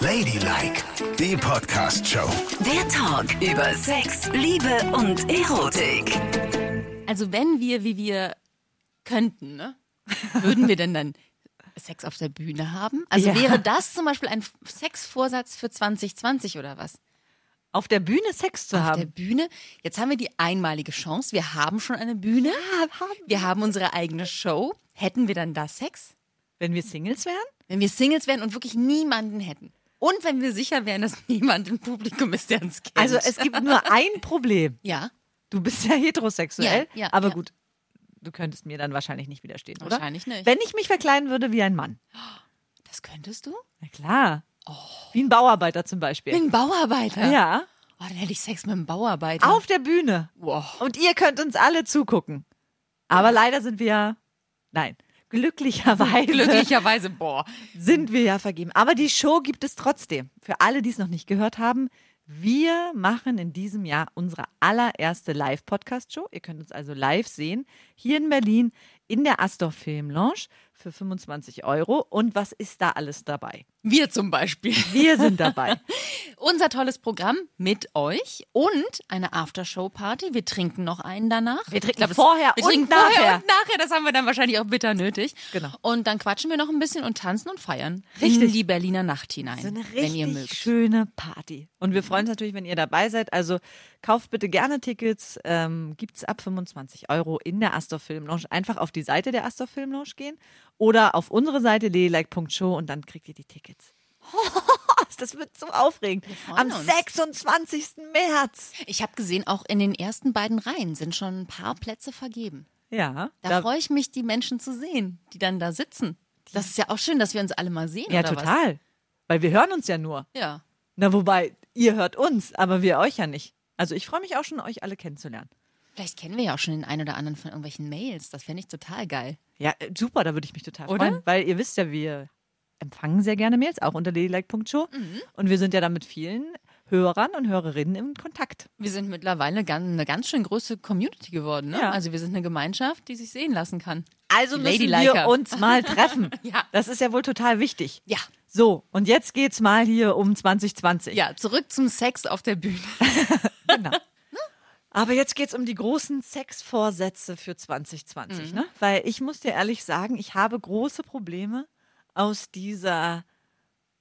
Ladylike, die Podcast-Show. Der Talk über Sex, Liebe und Erotik. Also wenn wir, wie wir könnten, ne? würden wir denn dann Sex auf der Bühne haben? Also Ja. wäre das zum Beispiel ein Sexvorsatz für 2020 oder was? Auf der Bühne Sex zu Auf der haben. Bühne. Jetzt haben wir die einmalige Chance. Wir haben schon eine Bühne. Wir haben unsere eigene Show. Hätten wir dann da Sex? Wenn wir Singles wären? Wenn wir Singles wären und wirklich niemanden hätten. Und wenn wir sicher wären, dass niemand im Publikum ist, der uns kennt. Also es gibt nur ein Problem. ja, Du bist ja heterosexuell, Ja, ja, aber ja. gut. Du könntest mir dann wahrscheinlich nicht widerstehen, oder? Wahrscheinlich nicht. Wenn ich mich verkleiden würde wie ein Mann. das könntest du? Na klar. Wie ein Bauarbeiter zum Beispiel. Mit einem Bauarbeiter. Ja. Oh, dann hätte ich Sex mit einem Bauarbeiter. Auf der Bühne. Wow. Und ihr könnt uns alle zugucken. Aber leider sind wir ja, nein, glücklicherweise Glücklicherweise, boah. sind wir ja vergeben. Aber die Show gibt es trotzdem. Für alle, die es noch nicht gehört haben, wir machen in diesem Jahr unsere allererste Live-Podcast-Show. Ihr könnt uns also live sehen, hier in Berlin in der Astor Film Lounge für 25 Euro. Und was ist da alles dabei? Wir zum Beispiel. Wir sind dabei. Unser tolles Programm mit euch und eine Aftershow-Party. Wir trinken noch einen danach. Wir trinken glaub, vorher wir und trinken nachher. vorher und nachher. Das haben wir dann wahrscheinlich auch bitter nötig. Genau. Und dann quatschen wir noch ein bisschen und tanzen und feiern. Richtig. In die Berliner Nacht hinein. So eine wenn ihr richtig mögt. schöne Party. Und wir freuen uns natürlich, wenn ihr dabei seid. Also kauft bitte gerne Tickets. Ähm, Gibt es ab 25 Euro in der Astor Film Lounge. Einfach auf die Seite der Astor Film Lounge gehen oder auf unsere Seite ladylike.show und dann kriegt ihr die Tickets. Das wird so aufregend. freuen Am uns. 26. März. Ich habe gesehen, auch in den ersten beiden Reihen sind schon ein paar Plätze vergeben. Ja, Da, freue ich mich, die Menschen zu sehen, die dann da sitzen. Das ist ja auch schön, dass wir uns alle mal sehen. ja oder total. Weil wir hören uns ja nur. Was? Ja. Na, wobei, ihr hört uns, aber wir euch ja nicht. Also ich freue mich auch schon, euch alle kennenzulernen. Vielleicht kennen wir ja auch schon den einen oder anderen von irgendwelchen Mails. Das fände ich total geil. Ja, äh, super, da würde ich mich total Oder? freuen. Weil ihr wisst ja, wir empfangen sehr gerne Mails, auch unter ladylike.show. Mhm. Und wir sind ja da mit vielen Hörern und Hörerinnen in Kontakt. Wir sind mittlerweile eine ganz schön große Community geworden. Ne? Ja. Also wir sind eine Gemeinschaft, die sich sehen lassen kann. Also Die müssen wir uns mal treffen. Ja. Das ist ja wohl total wichtig. Ja. So, und jetzt geht's mal hier um 2020. Ja, zurück zum Sex auf der Bühne. Genau. Aber jetzt geht's um die großen Sexvorsätze für Mhm. 2020, ne? Weil ich muss dir ehrlich sagen, ich habe große Probleme aus dieser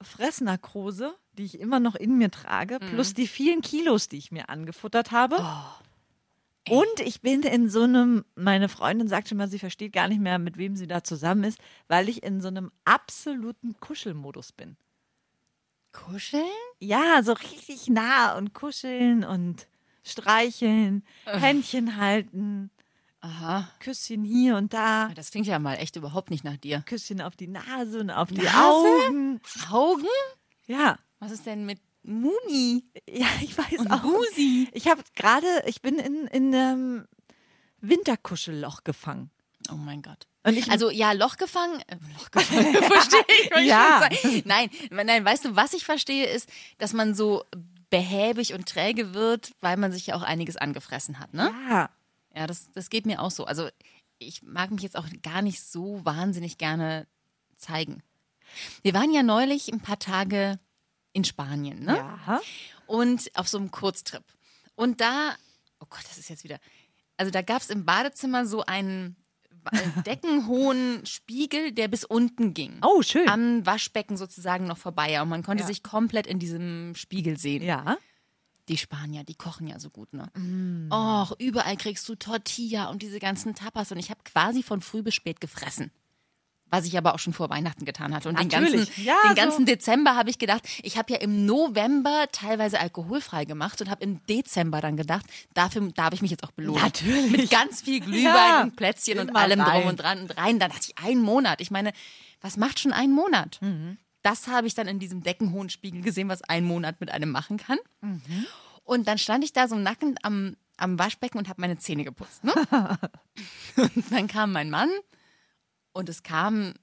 Fressnarkose, die ich immer noch in mir trage, Mhm. plus die vielen Kilos, die ich mir angefuttert habe. Oh, Und ich bin in so einem, meine Freundin sagt schon mal, sie versteht gar nicht mehr, mit wem sie da zusammen ist, weil ich in so einem absoluten Kuschelmodus bin. Kuscheln? Ja, so richtig nah und kuscheln und streicheln, Händchen halten, Aha. Küsschen hier und da, Das klingt ja mal echt überhaupt nicht nach dir. Küsschen auf die Nase und auf die Nase? Augen. Augen? Ja, Was ist denn mit Muni? ja, ich weiß Und auch. Busi? Ich habe gerade, ich bin in, in einem Winterkuschelloch gefangen. Oh mein Gott. Ich, Also ja, Loch gefangen, äh, Loch gefangen, verstehe ich. Ja. Nein, nein, weißt du, was ich verstehe, ist, dass man so behäbig und träge wird, weil man sich ja auch einiges angefressen hat, ne? ja, Ja, das, das geht mir auch so. Also ich mag mich jetzt auch gar nicht so wahnsinnig gerne zeigen. Wir waren ja neulich ein paar Tage in Spanien, ne? ja. Und auf so einem Kurztrip. Und da, oh Gott, das ist jetzt wieder. Also da gab es im Badezimmer so einen deckenhohen Spiegel, der bis unten ging. Oh, schön. Am Waschbecken sozusagen noch vorbei. Und man konnte Ja. sich komplett in diesem Spiegel sehen. ja. Die Spanier, die kochen ja so gut, ne? Mm. Och, überall kriegst du Tortilla und diese ganzen Tapas. Und ich habe quasi von früh bis spät gefressen. Was ich aber auch schon vor Weihnachten getan hatte. Und den ganzen. Ja, den so. ganzen Dezember habe ich gedacht, ich habe ja im November teilweise alkoholfrei gemacht und habe im Dezember dann gedacht, dafür darf ich mich jetzt auch belohnen. Natürlich. Mit ganz viel Glühwein Ja, und Plätzchen und allem rein. drum und dran und rein. Dann dachte ich, ein Monat. Ich meine, was macht schon ein Monat? Mhm. Das habe ich dann in diesem deckenhohen Spiegel gesehen, was ein Monat mit einem machen kann. Mhm. Und dann stand ich da so nackend am, am Waschbecken und habe meine Zähne geputzt. Ne? und dann kam mein Mann und es kam,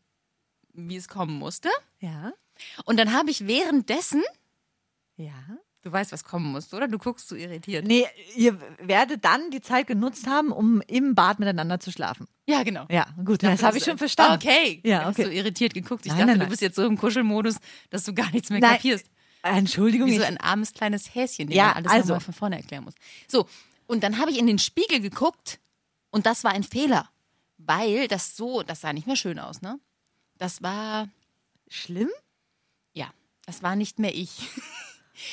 wie es kommen musste. Ja. Und dann habe ich währenddessen, Ja. Du weißt, was kommen muss, oder? Du guckst so irritiert. Nee, ihr werdet dann die Zeit genutzt haben, um im Bad miteinander zu schlafen. Ja, genau. Ja, gut, das habe ich schon verstanden. Okay. Ja, Ich hab okay. so irritiert geguckt. Ich Nein, dachte, nein, du nein. bist jetzt so im Kuschelmodus, dass du gar nichts mehr Nein, kapierst. Entschuldigung, Wie so ein armes kleines Häschen, dem Ja, man alles also. nochmal von vorne erklären muss. So, und dann habe ich in den Spiegel geguckt und das war ein Fehler. Weil das so, das sah nicht mehr schön aus, ne? Das war, schlimm? ja, das war nicht mehr ich.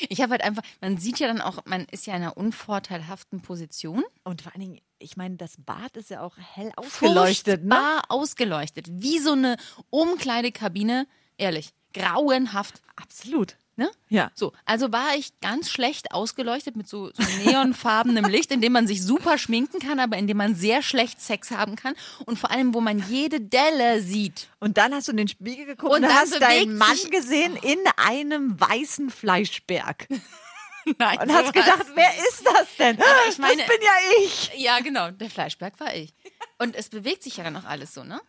Ich habe halt einfach, man sieht ja dann auch, man ist ja in einer unvorteilhaften Position. Und vor allen Dingen, ich meine, das Bad ist ja auch hell ausgeleuchtet, ne? Furchtbar ausgeleuchtet. Wie so eine Umkleidekabine. Ehrlich, grauenhaft. Absolut. Ne? Ja. So, also war ich ganz schlecht ausgeleuchtet mit so, so neonfarbenem Licht, in dem man sich super schminken kann, aber in dem man sehr schlecht Sex haben kann und vor allem, wo man jede Delle sieht. Und dann hast du in den Spiegel geguckt Und und, hast deinen Mann gesehen in einem weißen Fleischberg. Nein, Und hast gedacht, wer ist das denn? ich meine- das bin ja ich. Ja, genau, der Fleischberg war ich. Und es bewegt sich ja dann auch alles so, ne?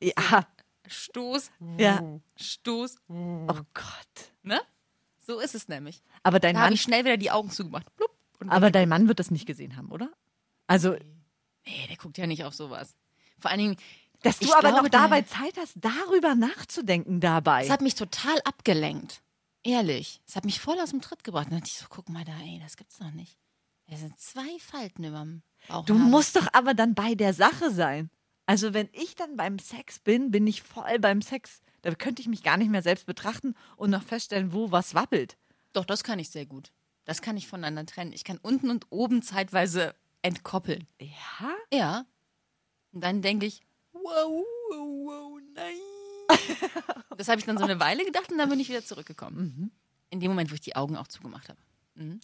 Ja. Stoß, Ja. Stoß, Oh Gott. ne? So ist es nämlich. Aber dein Da habe Mann, ich schnell wieder die Augen zugemacht. Blub, aber dein Mann wird das nicht gesehen haben, oder? Also, nee, der guckt ja nicht auf sowas. Vor allen Dingen, dass du aber glaube, noch dabei Zeit hast, darüber nachzudenken dabei. Es hat mich total abgelenkt. Ehrlich. Es hat mich voll aus dem Tritt gebracht. Dann dachte ich so, guck mal da, ey, das gibt's doch nicht. Da sind zwei Falten überm Bauch. Du musst doch aber dann bei der Sache sein. Also wenn ich dann beim Sex bin, bin ich voll beim Sex. Da könnte ich mich gar nicht mehr selbst betrachten und noch feststellen, wo was wabbelt. Doch, das kann ich sehr gut. Das kann ich voneinander trennen. Ich kann unten und oben zeitweise entkoppeln. Ja? Ja. Und dann denke ich, wow, wow, wow, nein. das habe ich dann so eine Weile gedacht und dann bin ich wieder zurückgekommen. In dem Moment, wo ich die Augen auch zugemacht habe. Mhm.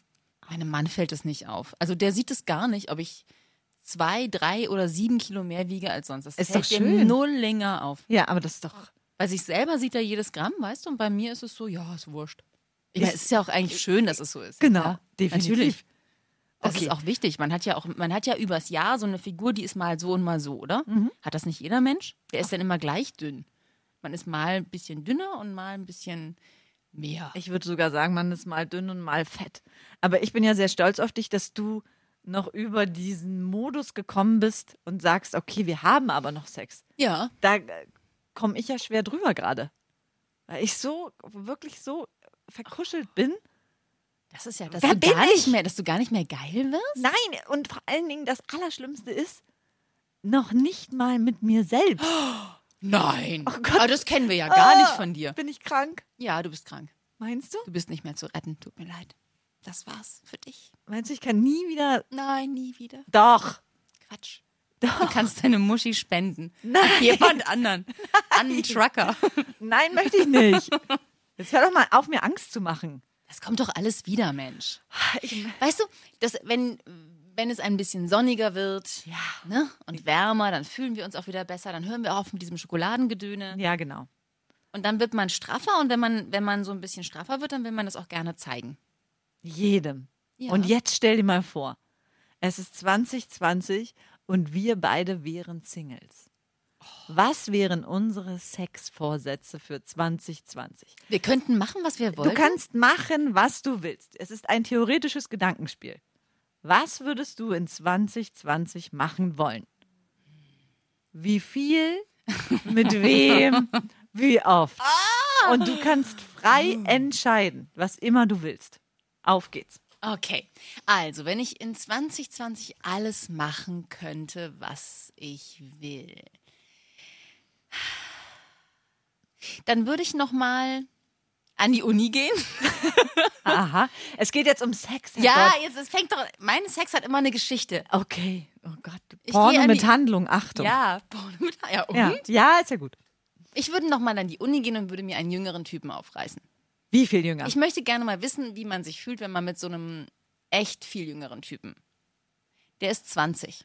Meinem Mann fällt es nicht auf. Also der sieht es gar nicht, ob ich zwei, drei oder sieben Kilo mehr wiege als sonst. Das Ist fällt doch schön. null länger auf. Ja, aber das ist doch. Bei sich selber sieht er jedes Gramm, weißt du, und bei mir ist es so, ja, ist wurscht. Ja, Ist- es ist ja auch eigentlich schön, dass es so ist. Genau, ja, definitiv. Natürlich. Das Okay. ist auch wichtig. Man hat ja auch, man hat ja übers Jahr so eine Figur, die ist mal so und mal so, oder? Mhm. Hat das nicht jeder Mensch? Der ist dann immer gleich dünn. Man ist mal ein bisschen dünner und mal ein bisschen mehr. Ich würde sogar sagen, man ist mal dünn und mal fett. Aber ich bin ja sehr stolz auf dich, dass du noch über diesen Modus gekommen bist und sagst, okay, wir haben aber noch Sex. Ja. Da komme ich ja schwer drüber gerade. Weil ich so, wirklich so verkuschelt bin. Das ist ja, dass Wer du gar nicht ich? mehr, dass du gar nicht mehr geil wirst. Nein, und vor allen Dingen das Allerschlimmste ist, noch nicht mal mit mir selbst. Nein. Oh Gott. Aber das kennen wir ja gar Ah, nicht von dir. Bin ich krank? Ja, du bist krank. Meinst du? Du bist nicht mehr zu retten. Tut mir leid. Das war's für dich. Meinst du, ich kann nie wieder. Nein, nie wieder. Doch. Quatsch. Doch. Du kannst deine Muschi spenden. Nein. Jemand anderen. An einen Trucker. Nein, möchte ich nicht. Jetzt hör doch mal auf, mir Angst zu machen. Das kommt doch alles wieder, Mensch. Weißt du, dass, wenn, wenn es ein bisschen sonniger wird ja. ne, und wärmer, dann fühlen wir uns auch wieder besser. Dann hören wir auf mit diesem Schokoladengedöne. Ja, genau. Und dann wird man straffer. Und wenn man, wenn man so ein bisschen straffer wird, dann will man das auch gerne zeigen. Jedem. Ja. Und jetzt stell dir mal vor, es ist 2020 und wir beide wären Singles. Was wären unsere Sexvorsätze für 2020? Wir könnten machen, was wir wollen. Du kannst machen, was du willst. Es ist ein theoretisches Gedankenspiel. Was würdest du in 2020 machen wollen? Wie viel? Mit wem? Wie oft? Und du kannst frei entscheiden, was immer du willst. Auf geht's. Okay, also wenn ich in 2020 alles machen könnte, was ich will, dann würde ich noch mal an die Uni gehen. Aha. Es geht jetzt um Sex. Herr Ja, Gott. jetzt es fängt doch. Mein Sex hat immer eine Geschichte. Okay. Oh Gott. Porno mit die- Handlung. Achtung. Ja, Porno mit- ja, und? Ja. ja, ist ja gut. Ich würde noch mal an die Uni gehen und würde mir einen jüngeren Typen aufreißen. Wie viel jünger? Ich möchte gerne mal wissen, wie man sich fühlt, wenn man mit so einem echt viel jüngeren Typen. Der ist 20.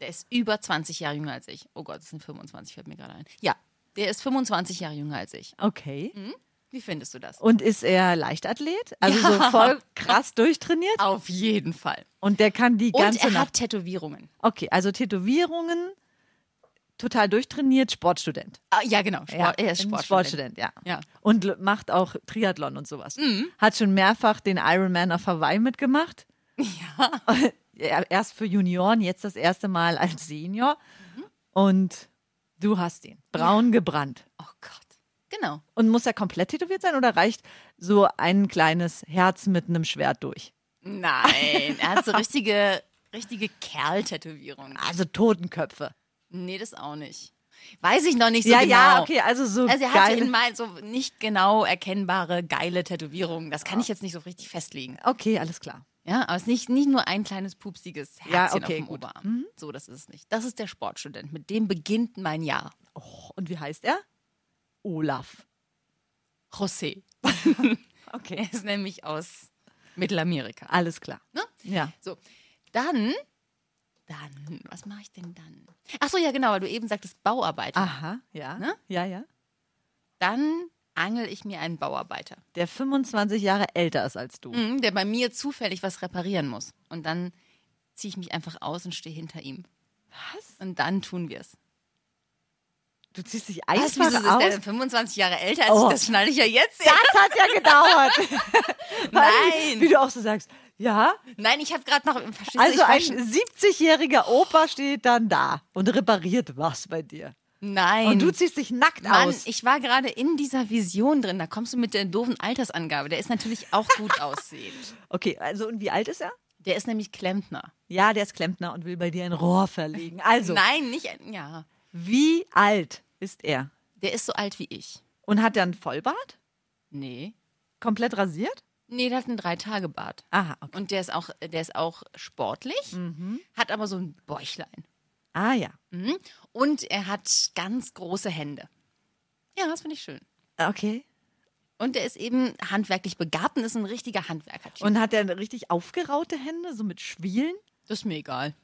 Der ist über 20 Jahre jünger als ich. Oh Gott, das sind 25, fällt mir gerade ein. Ja, der ist 25 Jahre jünger als ich. okay. Wie findest du das? Und ist er Leichtathlet? Also Ja. so voll krass durchtrainiert? Auf jeden Fall. Und der kann die Und ganze er Nacht. hat Tätowierungen. Okay, also Tätowierungen, total durchtrainiert, Sportstudent. Ah, ja, genau. Sport, er ist Sportstudent. Sportstudent, ja. Ja. Und macht auch Triathlon und sowas. Hat schon mehrfach den Ironman auf Hawaii mitgemacht. Ja. Erst für Junioren, jetzt das erste Mal als Senior. Und du hast ihn. Braun gebrannt. Oh Gott. Genau. Und muss er komplett tätowiert sein oder reicht so ein kleines Herz mit einem Schwert durch? Nein, er hat so richtige, richtige Kerl-Tätowierungen. Also Totenköpfe. Nee, das auch nicht. Weiß ich noch nicht so ja, genau. ja, okay, also so Also er hatte in mein, so nicht genau erkennbare, geile Tätowierungen. Das kann ich jetzt nicht so richtig festlegen. Okay, alles klar. Ja, aber es ist nicht, nicht nur ein kleines pupsiges Herzchen Ja, auf okay, dem gut. Oberarm. So, das ist es nicht. Das ist der Sportstudent. Mit dem beginnt mein Jahr. Oh, und wie heißt er? Olaf. José. Okay. Er ist nämlich aus Mittelamerika. Alles klar. Ne? Ja. So, dann, dann, was mache ich denn dann? Ach so, ja genau, weil du eben sagtest Bauarbeiter. Aha, ja. Ne? Ja, ja. Dann angel ich mir einen Bauarbeiter, Der 25 Jahre älter ist als du. Mhm, der bei mir zufällig was reparieren muss. Und dann ziehe ich mich einfach aus und stehe hinter ihm. Was? Und dann tun wir es. Du ziehst dich Was, einfach wieso ist aus? der denn 25 Jahre älter als Oh. ich? Das schneide ich ja jetzt. Das hat ja gedauert. Nein. Wie du auch so sagst. Ja, Nein, ich habe gerade noch, also ein schon- 70-jähriger Opa steht dann da und repariert was bei dir. Nein. Und du ziehst dich nackt Mann, aus. ich war gerade in dieser Vision drin. Da kommst du mit der doofen Altersangabe. Der ist natürlich auch gut aussehend. Okay, also und wie alt ist er? Der ist nämlich Klempner. Ja, der ist Klempner und will bei dir ein Rohr verlegen. Also, Nein, nicht. ein- Ja. wie alt ist er? Der ist so alt wie ich. Und hat er einen Vollbart? Nee. Komplett rasiert? Nee, der hat einen Drei-Tage-Bart. Aha, okay. Und der ist auch, der ist auch sportlich, hat aber so ein Bäuchlein. Ah ja. Mhm. Und er hat ganz große Hände. Ja, das finde ich schön. Okay. Und er ist eben handwerklich begabt und ist ein richtiger Handwerker-Typ. Und hat er richtig aufgeraute Hände, so mit Schwielen? Das ist mir egal.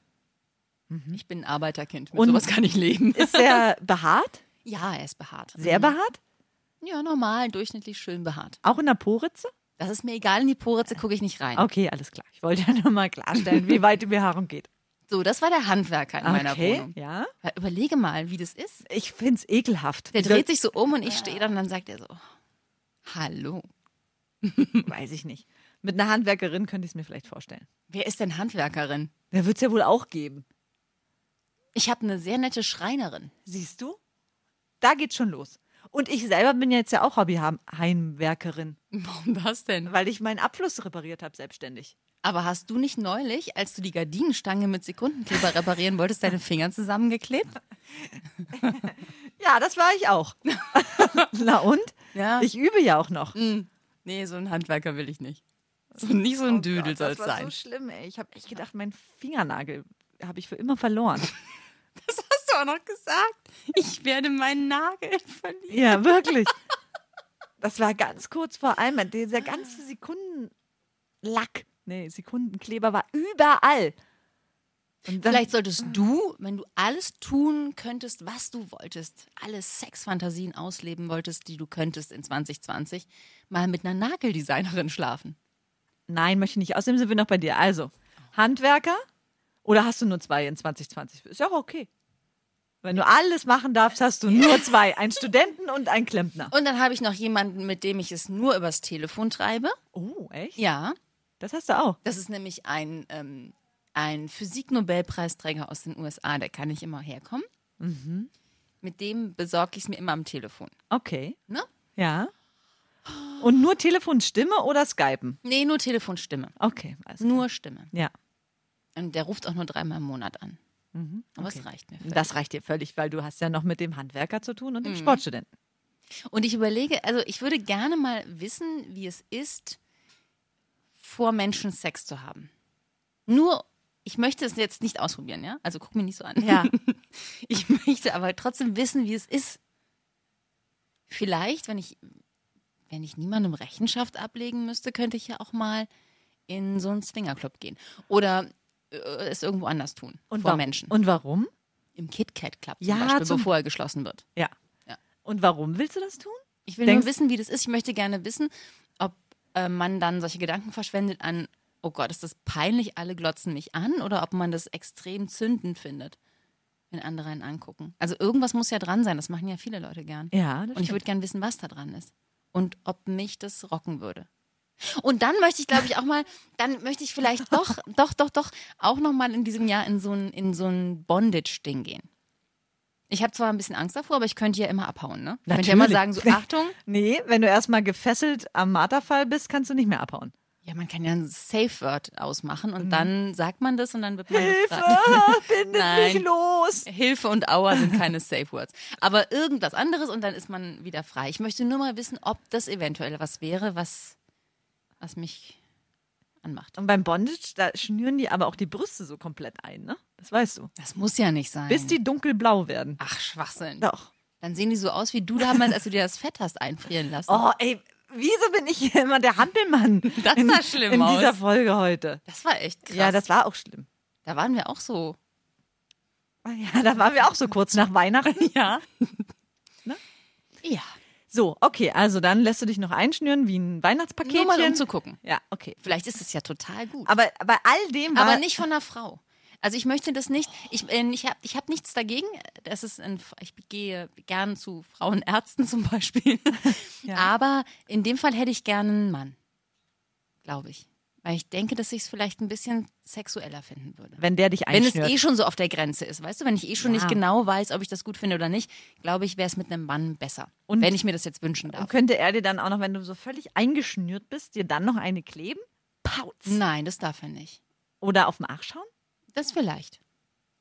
Ich bin ein Arbeiterkind. Mit Und- sowas kann ich leben. Ist er behaart? Ja, er ist behaart. Sehr behaart? Ja, normal, durchschnittlich schön behaart. Auch in der Poritze? Das ist mir egal, in die Poritze gucke ich nicht rein. Okay, alles klar. Ich wollte ja nur mal klarstellen, wie weit die Behaarung geht. So, das war der Handwerker in meiner Okay, Wohnung. ja. Ja, Überlege mal, wie das ist. Ich finde es ekelhaft. Der dreht sich so um und ich stehe da und dann sagt er so, hallo. Weiß ich nicht. Mit einer Handwerkerin könnte ich es mir vielleicht vorstellen. Wer ist denn Handwerkerin? Der wird es ja wohl auch geben. Ich habe eine sehr nette Schreinerin. Siehst du? Da geht's schon los. Und ich selber bin jetzt ja auch Hobbyheimwerkerin, Warum das denn? weil ich meinen Abfluss repariert habe, selbstständig. Aber hast du nicht neulich, als du die Gardinenstange mit Sekundenkleber reparieren wolltest, deine Finger zusammengeklebt? Ja, das war ich auch. Na und? Ja. Ich übe ja auch noch. Nee, so ein Handwerker will ich nicht. So nicht so ein Düdel soll es Oh das war sein. so schlimm, ey. Ich habe echt gedacht, mein Fingernagel habe ich für immer verloren. Das hast du auch noch gesagt. Ich werde meinen Nagel verlieren. ja, wirklich. Das war ganz kurz vor allem. Dieser ganze Sekundenlack, nee, Sekundenkleber war überall. Vielleicht solltest du, wenn du alles tun könntest, was du wolltest, alle Sexfantasien ausleben wolltest, die du könntest in 2020, mal mit einer Nageldesignerin schlafen. Nein, möchte ich nicht. Außerdem sind wir noch bei dir. Also, Handwerker oder hast du nur zwei in 2020? Ist ja auch okay. Wenn du alles machen darfst, hast du nur zwei. Einen Studenten und einen Klempner. Und dann habe ich noch jemanden, mit dem ich es nur übers Telefon treibe. Oh, echt? Ja, Das hast du auch. das ist nämlich ein, ähm, ein Physiknobelpreisträger aus den USA, der kann nicht immer herkommen. Mit dem besorge ich es mir immer am Telefon. Okay. Ne? Ja. Und nur Telefonstimme oder Skypen? Nee, nur Telefonstimme. Okay, also. Nur Stimme. Ja. Und der ruft auch nur dreimal im Monat an. Aber es reicht mir. völlig. Das reicht dir völlig, weil du hast ja noch mit dem Handwerker zu tun und dem Sportstudenten. Und ich überlege, also ich würde gerne mal wissen, wie es ist, vor Menschen Sex zu haben. Nur, ich möchte es jetzt nicht ausprobieren, ja? Also guck mir nicht so an. Ja. Ich möchte aber trotzdem wissen, wie es ist. Vielleicht, wenn ich, wenn ich niemandem Rechenschaft ablegen müsste, könnte ich ja auch mal in so einen Swingerclub gehen. Oder es irgendwo anders tun. Und vor Menschen. Und warum? Im KitKat Club zum Ja, Beispiel, zum- bevor er geschlossen wird. Ja. Ja. Und warum willst du das tun? Ich will Denkst- nur wissen, wie das ist. Ich möchte gerne wissen, ob äh, man dann solche Gedanken verschwendet an, oh Gott, ist das peinlich, alle glotzen mich an, oder ob man das extrem zündend findet. wenn andere einen angucken. Also irgendwas muss ja dran sein, das machen ja viele Leute gern. Ja, das Und ich würde gern wissen, was da dran ist. Und ob mich das rocken würde. Und dann möchte ich, glaube ich, auch mal, dann möchte ich vielleicht doch, doch, doch, doch, auch noch mal in diesem Jahr in so ein, in so ein Bondage-Ding gehen. Ich habe zwar ein bisschen Angst davor, aber ich könnte ja immer abhauen, ne? Ich könnte ja immer sagen, so, Achtung. Nee, wenn du erstmal gefesselt am Marterfall bist, kannst du nicht mehr abhauen. Ja, man kann ja ein Safe-Word ausmachen und dann sagt man das und dann wird man Hilfe, gefragt. bindet Nein. mich los. Hilfe und Aua sind keine Safe Words. Aber irgendwas anderes und dann ist man wieder frei. Ich möchte nur mal wissen, ob das eventuell was wäre, was, was mich anmacht. Und beim Bondage, da schnüren die aber auch die Brüste so komplett ein, ne? Das weißt du. Das muss ja nicht sein. Bis die dunkelblau werden. Ach, Schwachsinn. Doch. Dann sehen die so aus wie du damals, als du dir das Fett hast einfrieren lassen. Oh, ey, wieso bin ich hier immer der Hampelmann? Das in, sah schlimm in dieser aus. Folge heute. Das war echt krass. Ja, das war auch schlimm. da waren wir auch so. Ja, da waren wir auch so kurz nach Weihnachten. Ja. Ne? Ja. So, okay, also dann lässt du dich noch einschnüren wie ein Weihnachtspaketchen. Nur mal um zu gucken. Ja, okay. Vielleicht ist es ja total gut. Aber bei all dem war Aber nicht von einer Frau. Also ich möchte das nicht. Ich, äh, ich habe ich hab nichts dagegen. Das ist ein, ich gehe gern zu Frauenärzten zum Beispiel. Aber in dem Fall hätte ich gerne einen Mann. Glaube ich. Weil ich denke, dass ich es vielleicht ein bisschen sexueller finden würde. wenn der dich Wenn es einschnürt. eh schon so auf der Grenze ist, weißt du, wenn ich eh schon Ja. nicht genau weiß, ob ich das gut finde oder nicht, glaube ich, wäre es mit einem Mann besser. Und- wenn ich mir das jetzt wünschen darf. Und könnte er dir dann auch noch, wenn du so völlig eingeschnürt bist, dir dann noch eine kleben? Pauz. Nein, das darf er nicht. Oder auf den Arsch schauen? Das vielleicht.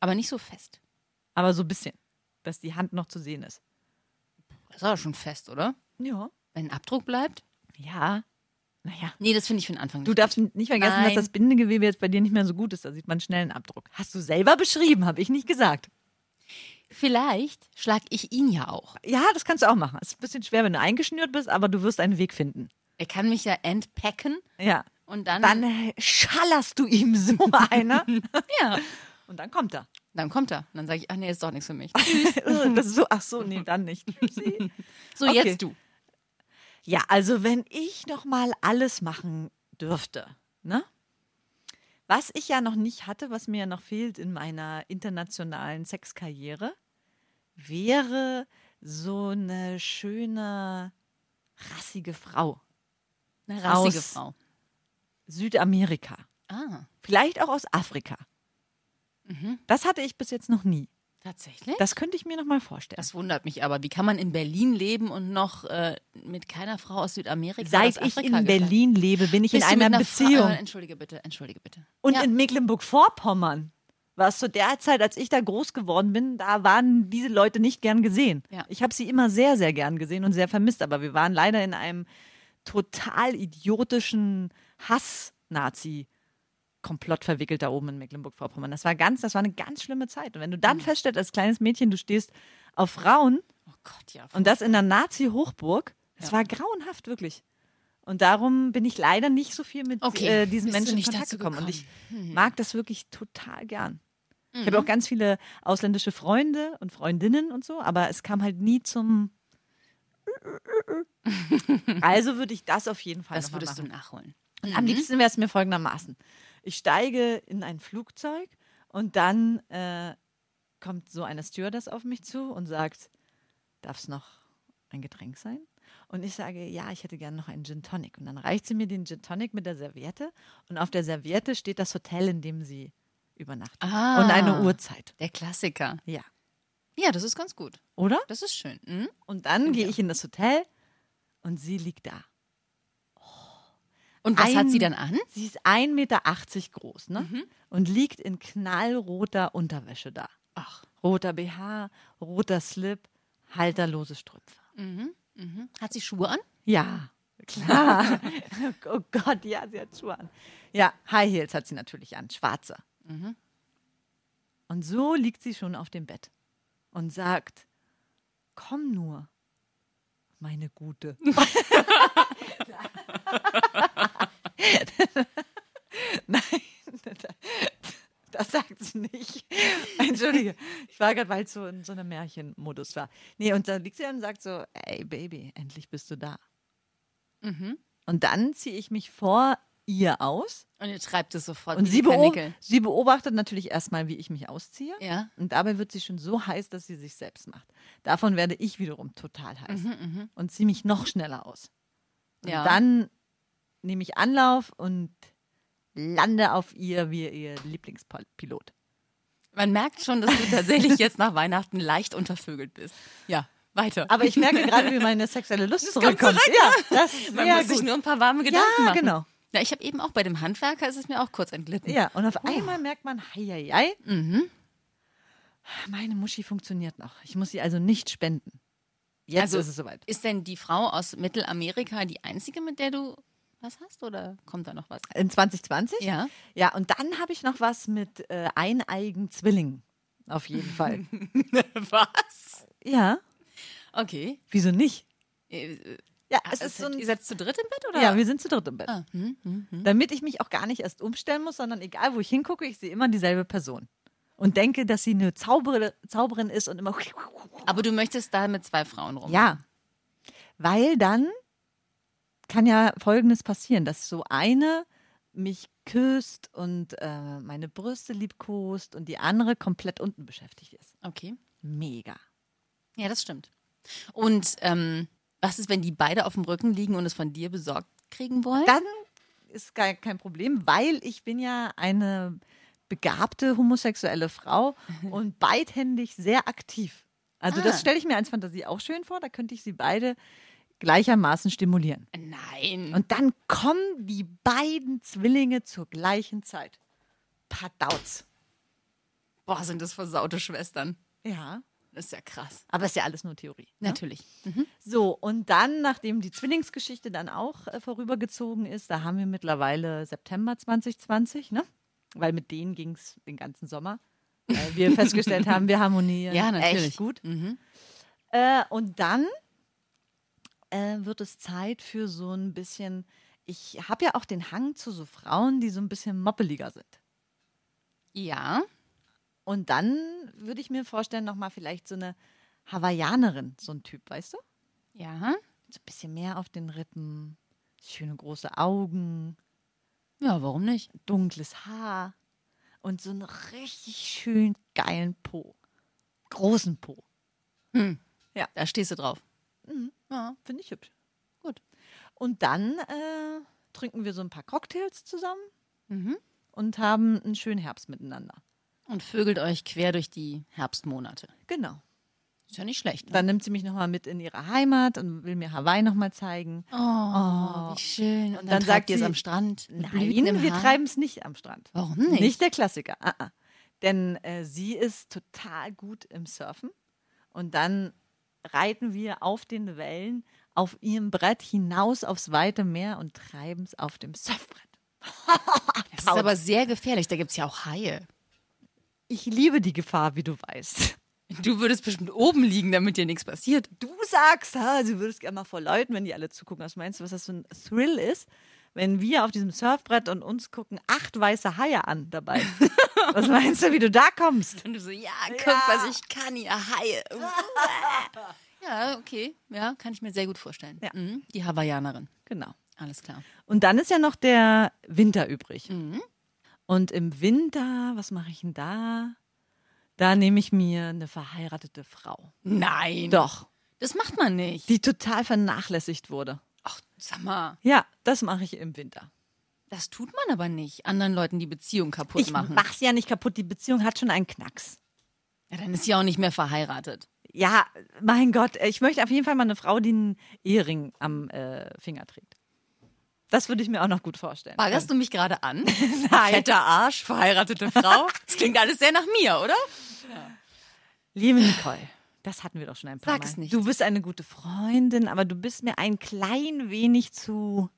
Aber nicht so fest. Aber so ein bisschen, dass die Hand noch zu sehen ist. Das ist aber schon fest, oder? Ja. Wenn ein Abdruck bleibt? Ja. Naja. Nee, das finde ich für den Anfang Du nicht darfst nicht vergessen, Nein. dass das Bindegewebe jetzt bei dir nicht mehr so gut ist. Da sieht man schnell einen Abdruck. Hast du selber beschrieben, habe ich nicht gesagt. Vielleicht schlag ich ihn ja auch. Ja, das kannst du auch machen. Es ist ein bisschen schwer, wenn du eingeschnürt bist, aber du wirst einen Weg finden. Er kann mich ja entpacken Ja. und dann, Dann äh, schallerst du ihm so einer ja, und dann kommt er. dann kommt er. Und dann sage ich, ach nee, ist doch nichts für mich. das ist so, ach so, nee, dann nicht. So, Okay. jetzt du. Ja, also wenn ich noch mal alles machen dürfte, ne? Was ich ja noch nicht hatte, was mir ja noch fehlt in meiner internationalen Sexkarriere, wäre so eine schöne rassige Frau, Eine rassige Aus- Frau. Südamerika, Ah, vielleicht auch aus Afrika. Das hatte ich bis jetzt noch nie. Tatsächlich? Das könnte ich mir noch mal vorstellen. Das wundert mich aber. Wie kann man in Berlin leben und noch äh, mit keiner Frau aus Südamerika Seit aus ich in gelangt? Berlin lebe, bin ich Bist in einer einer Fra- Beziehung. Äh, entschuldige bitte, entschuldige bitte. Und ja. in Mecklenburg-Vorpommern war es zu der Zeit, als ich da groß geworden bin, da waren diese Leute nicht gern gesehen. Ja. Ich habe sie immer sehr, sehr gern gesehen und sehr vermisst, aber wir waren leider in einem total idiotischen Hass-Nazi. Komplott verwickelt da oben in Mecklenburg-Vorpommern. Das war ganz, das war eine ganz schlimme Zeit. Und wenn du Mhm. dann feststellst, als kleines Mädchen, du stehst auf Frauen oh Gott, ja. und das in der Nazi-Hochburg, das Ja. war grauenhaft, wirklich. Und darum bin ich leider nicht so viel mit Okay, äh, diesen bist Menschen in nicht Kontakt dazu gekommen. Und ich gekommen? Hm. mag das wirklich total gern. Ich Mhm. habe auch ganz viele ausländische Freunde und Freundinnen und so, aber es kam halt nie zum. Also würde ich das auf jeden Fall das würdest machen. du nachholen. Und am liebsten wäre es mir folgendermaßen. Ich steige in ein Flugzeug und dann äh, kommt so eine Stewardess auf mich zu und sagt, darf es noch ein Getränk sein? Und ich sage, ja, ich hätte gerne noch einen Gin Tonic. Und dann reicht sie mir den Gin Tonic mit der Serviette und auf der Serviette steht das Hotel, in dem sie übernachtet. Ah. Und eine Uhrzeit. Der Klassiker. Ja. Ja, das ist ganz gut. Oder? Das ist schön. Mhm. Und dann gehe ich in das Hotel und sie liegt da. Und was hat Ein- sie dann an? Sie ist 1,80 Meter groß ne? Mhm. und liegt in knallroter Unterwäsche da. Ach. Roter BH, roter Slip, halterlose Strümpfe. Mhm. Mhm. Hat sie Schuhe an? Ja, klar. oh Gott, ja, sie hat Schuhe an. Ja, High Heels hat sie natürlich an, schwarze. Mhm. Und so liegt sie schon auf dem Bett und sagt, komm nur, meine Gute. Nein, das sagt sie nicht. Entschuldige, ich war gerade, weil es so in so einem Märchenmodus war. Nee, und dann liegt sie und sagt so, ey Baby, endlich bist du da. Mhm. Und dann ziehe ich mich vor ihr aus. Und ihr treibt es sofort. Und sie, beob sie beobachtet natürlich erstmal, wie ich mich ausziehe. Ja. Und dabei wird sie schon so heiß, dass sie sich selbst macht. Davon werde ich wiederum total heiß und ziehe mich noch schneller aus. Und Mhm, Ja. dann nehme ich Anlauf und lande auf ihr wie ihr Lieblingspilot. Man merkt schon, dass du tatsächlich jetzt nach Weihnachten leicht untervögelt bist. Ja, weiter. Aber ich merke gerade, wie meine sexuelle Lust kommt zurückkommt. zurück, ja, das ist Man muss sich gut. nur ein paar warme Gedanken Ja, machen. genau. Ja, ich habe eben auch bei dem Handwerker, ist es mir auch kurz entglitten. Ja, und auf einmal merkt man, hei, hei, Mhm. meine Muschi funktioniert noch. Ich muss sie also nicht spenden. Jetzt Also- ist es soweit. Ist denn die Frau aus Mittelamerika die einzige, mit der du was hast? Oder kommt da noch was? In 2020? Ja. Ja, und dann habe ich noch was mit äh, eineigen Zwillingen. Auf jeden Fall. Was? ja, Okay. wieso nicht? Äh, Ja, ah, es ist so ein, ihr seid zu dritt im Bett, oder? ja, wir sind zu dritt im Bett. Ah, hm, hm, hm. Damit ich mich auch gar nicht erst umstellen muss, sondern egal, wo ich hingucke, ich sehe immer dieselbe Person. Und denke, dass sie eine Zauberin, Zauberin ist und immer. Aber du möchtest da mit zwei Frauen rum. Ja. Weil dann kann ja Folgendes passieren, dass so eine mich küsst und äh, meine Brüste liebkost und die andere komplett unten beschäftigt ist. Okay. Mega. Ja, das stimmt. Und ähm, was ist, wenn die beide auf dem Rücken liegen und es von dir besorgt kriegen wollen? Dann ist gar kein Problem, weil ich bin ja eine begabte homosexuelle Frau und beidhändig sehr aktiv. Also Ah. das stelle ich mir als Fantasie auch schön vor. Da könnte ich sie beide gleichermaßen stimulieren. Nein. Und dann kommen die beiden Zwillinge zur gleichen Zeit. Padauz. Boah, sind das versaute Schwestern. Ja. Das ist ja krass. Aber ist ja alles nur Theorie. ne? Natürlich. So, und dann, nachdem die Zwillingsgeschichte dann auch äh, vorübergezogen ist, da haben wir mittlerweile September 2020, ne? Weil mit denen ging es den ganzen Sommer. Weil wir festgestellt haben, wir harmonieren Ja, natürlich. echt gut. Mhm. Äh, und dann äh, wird es Zeit für so ein bisschen. Ich habe ja auch den Hang zu so Frauen, die so ein bisschen moppeliger sind. Ja. Und dann würde ich mir vorstellen, nochmal vielleicht so eine Hawaiianerin, so ein Typ, weißt du? Ja. So ein bisschen mehr auf den Rippen, schöne große Augen, Ja, warum nicht? dunkles Haar und so einen richtig schön geilen Po. Großen Po. Da stehst du drauf. Mhm. Ja. Finde ich hübsch. Gut. Und dann äh, trinken wir so ein paar Cocktails zusammen Mhm. und haben einen schönen Herbst miteinander. Und vögelt euch quer durch die Herbstmonate. Genau. Ist ja nicht schlecht. Ne? Dann nimmt sie mich nochmal mit in ihre Heimat und will mir Hawaii nochmal zeigen. Oh, wie schön. Und dann, dann treibt sagt ihr es am Strand. Nein, wir treiben es nicht am Strand. Warum nicht? Nicht der Klassiker. Ah, ah. Denn äh, sie ist total gut im Surfen. Und dann reiten wir auf den Wellen auf ihrem Brett hinaus aufs weite Meer und treiben es auf dem Surfbrett. Das ist aber sehr gefährlich. Da gibt es ja auch Haie. Ich liebe die Gefahr, wie du weißt. Du würdest bestimmt oben liegen, damit dir nichts passiert. Du sagst, ha, du würdest gerne mal vor Leuten, wenn die alle zugucken. Was meinst du, was das für ein Thrill ist, wenn wir auf diesem Surfbrett und uns gucken acht weiße Haie an dabei? was meinst du, wie du da kommst? Und du so, ja, guck, Ja. was ich kann, ihr Haie. ja, okay. Ja, kann ich mir sehr gut vorstellen. Ja. Mhm. Die Hawaiianerin. Genau. Alles klar. Und dann ist ja noch der Winter übrig. Mhm. Und im Winter, was mache ich denn da? Da nehme ich mir eine verheiratete Frau. Nein. Doch, Das macht man nicht. die total vernachlässigt wurde. Sag mal. Ja, das mache ich im Winter. Das tut man aber nicht. Anderen Leuten die Beziehung kaputt Ich machen. mach's ja nicht kaputt, die Beziehung hat schon einen Knacks. Ja, dann ist sie auch nicht mehr verheiratet. Ja, mein Gott, ich möchte auf jeden Fall mal eine Frau, die einen Ehering am äh, Finger trägt. Das würde ich mir auch noch gut vorstellen. Baggerst du mich gerade an? Nein. Fetter Arsch, verheiratete Frau. Das klingt alles sehr nach mir, oder? Liebe Nicole, das hatten wir doch schon ein paar Sag Mal. es nicht. Du bist eine gute Freundin, aber du bist mir ein klein wenig zu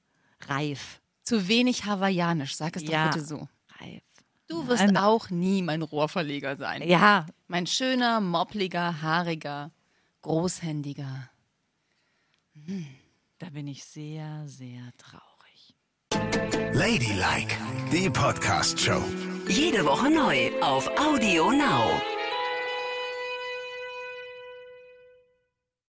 reif. Zu wenig hawaiianisch, sag es Ja. doch bitte so. Reif. Du wirst Nein. auch nie mein Rohrverleger sein. Ja, Mein schöner, moppliger, haariger, großhändiger. da bin ich sehr, sehr traurig. Ladylike, die Podcast-Show. Jede Woche neu auf Audio Now.